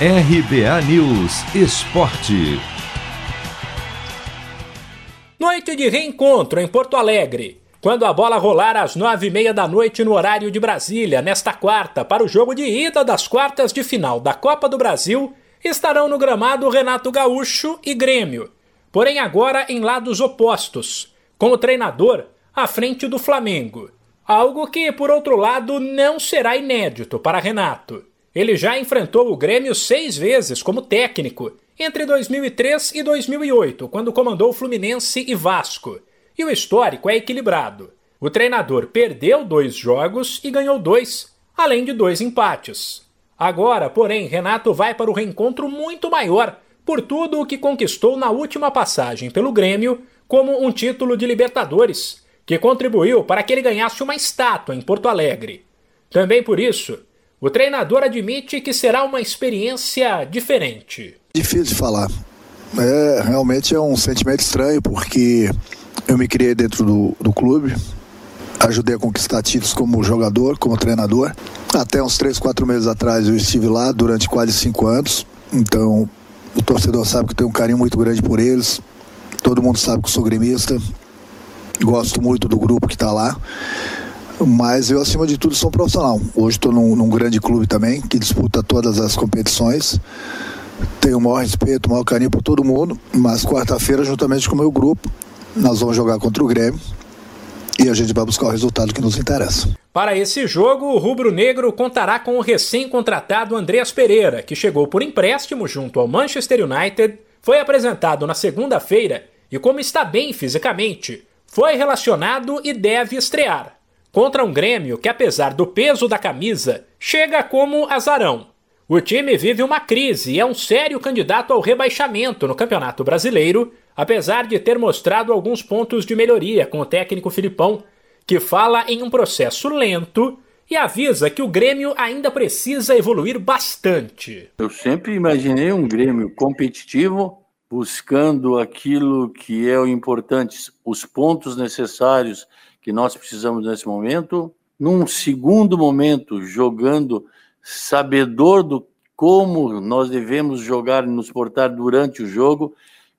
RBA News Esporte. Noite de reencontro em Porto Alegre. Quando a bola rolar às nove e meia da noite no horário de Brasília, nesta quarta, para o jogo de ida das quartas de final da Copa do Brasil, estarão no gramado Renato Gaúcho e Grêmio. Porém, agora em lados opostos, com o treinador à frente do Flamengo. Algo que, por outro lado, não será inédito para Renato. Ele já enfrentou o Grêmio seis vezes como técnico, entre 2003 e 2008, quando comandou Fluminense e Vasco. E o histórico é equilibrado. O treinador perdeu dois jogos e ganhou dois, além de dois empates. Agora, porém, Renato vai para o reencontro muito maior por tudo o que conquistou na última passagem pelo Grêmio, como um título de Libertadores, que contribuiu para que ele ganhasse uma estátua em Porto Alegre. Também por isso, o treinador admite que será uma experiência diferente. Difícil de falar. É, realmente é um sentimento estranho, porque eu me criei dentro do, do clube, ajudei a conquistar títulos como jogador, como treinador. Até uns 3, 4 meses atrás eu estive lá durante quase 5 anos. Então o torcedor sabe que eu tenho um carinho muito grande por eles. Todo mundo sabe que eu sou gremista. Gosto muito do grupo que está lá. Mas eu, acima de tudo, sou um profissional. Hoje estou num, num, grande clube também, que disputa todas as competições. Tenho o maior respeito, o maior carinho por todo mundo. Mas quarta-feira, juntamente com o meu grupo, nós vamos jogar contra o Grêmio. E a gente vai buscar o resultado que nos interessa. Para esse jogo, o Rubro Negro contará com o recém-contratado Andreas Pereira, que chegou por empréstimo junto ao Manchester United, foi apresentado na segunda-feira e, como está bem fisicamente, foi relacionado e deve estrear contra um Grêmio que, apesar do peso da camisa, chega como azarão. O time vive uma crise e é um sério candidato ao rebaixamento no Campeonato Brasileiro, apesar de ter mostrado alguns pontos de melhoria com o técnico Filipão, que fala em um processo lento e avisa que o Grêmio ainda precisa evoluir bastante. Eu sempre imaginei um Grêmio competitivo, buscando aquilo que é o importante, os pontos necessários que nós precisamos nesse momento. Num segundo momento, jogando sabedor do como nós devemos jogar e nos portar durante o jogo,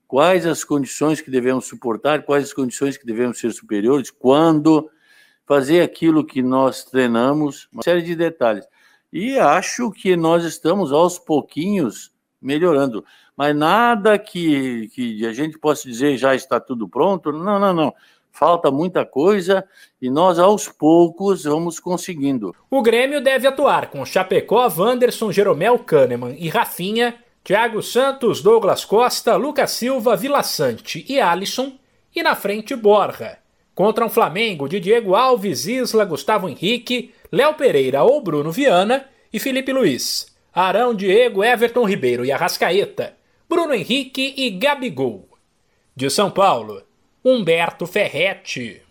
quais as condições que devemos suportar, quais as condições que devemos ser superiores, quando fazer aquilo que nós treinamos, uma série de detalhes. E acho que nós estamos aos pouquinhos melhorando, mas nada que, que a gente possa dizer já está tudo pronto. Não, não, não falta muita coisa e nós aos poucos vamos conseguindo. O Grêmio deve atuar com Chapecó, Wanderson, Jeromel Kahneman e Rafinha, Thiago Santos, Douglas Costa, Lucas Silva, Vila Sante e Alisson, e na frente Borja. Contra um Flamengo de Diego Alves, Isla, Gustavo Henrique, Léo Pereira ou Bruno Viana e Felipe Luiz. Arão, Diego, Everton Ribeiro e Arrascaeta, Bruno Henrique e Gabigol. De São Paulo, Humberto Ferretti.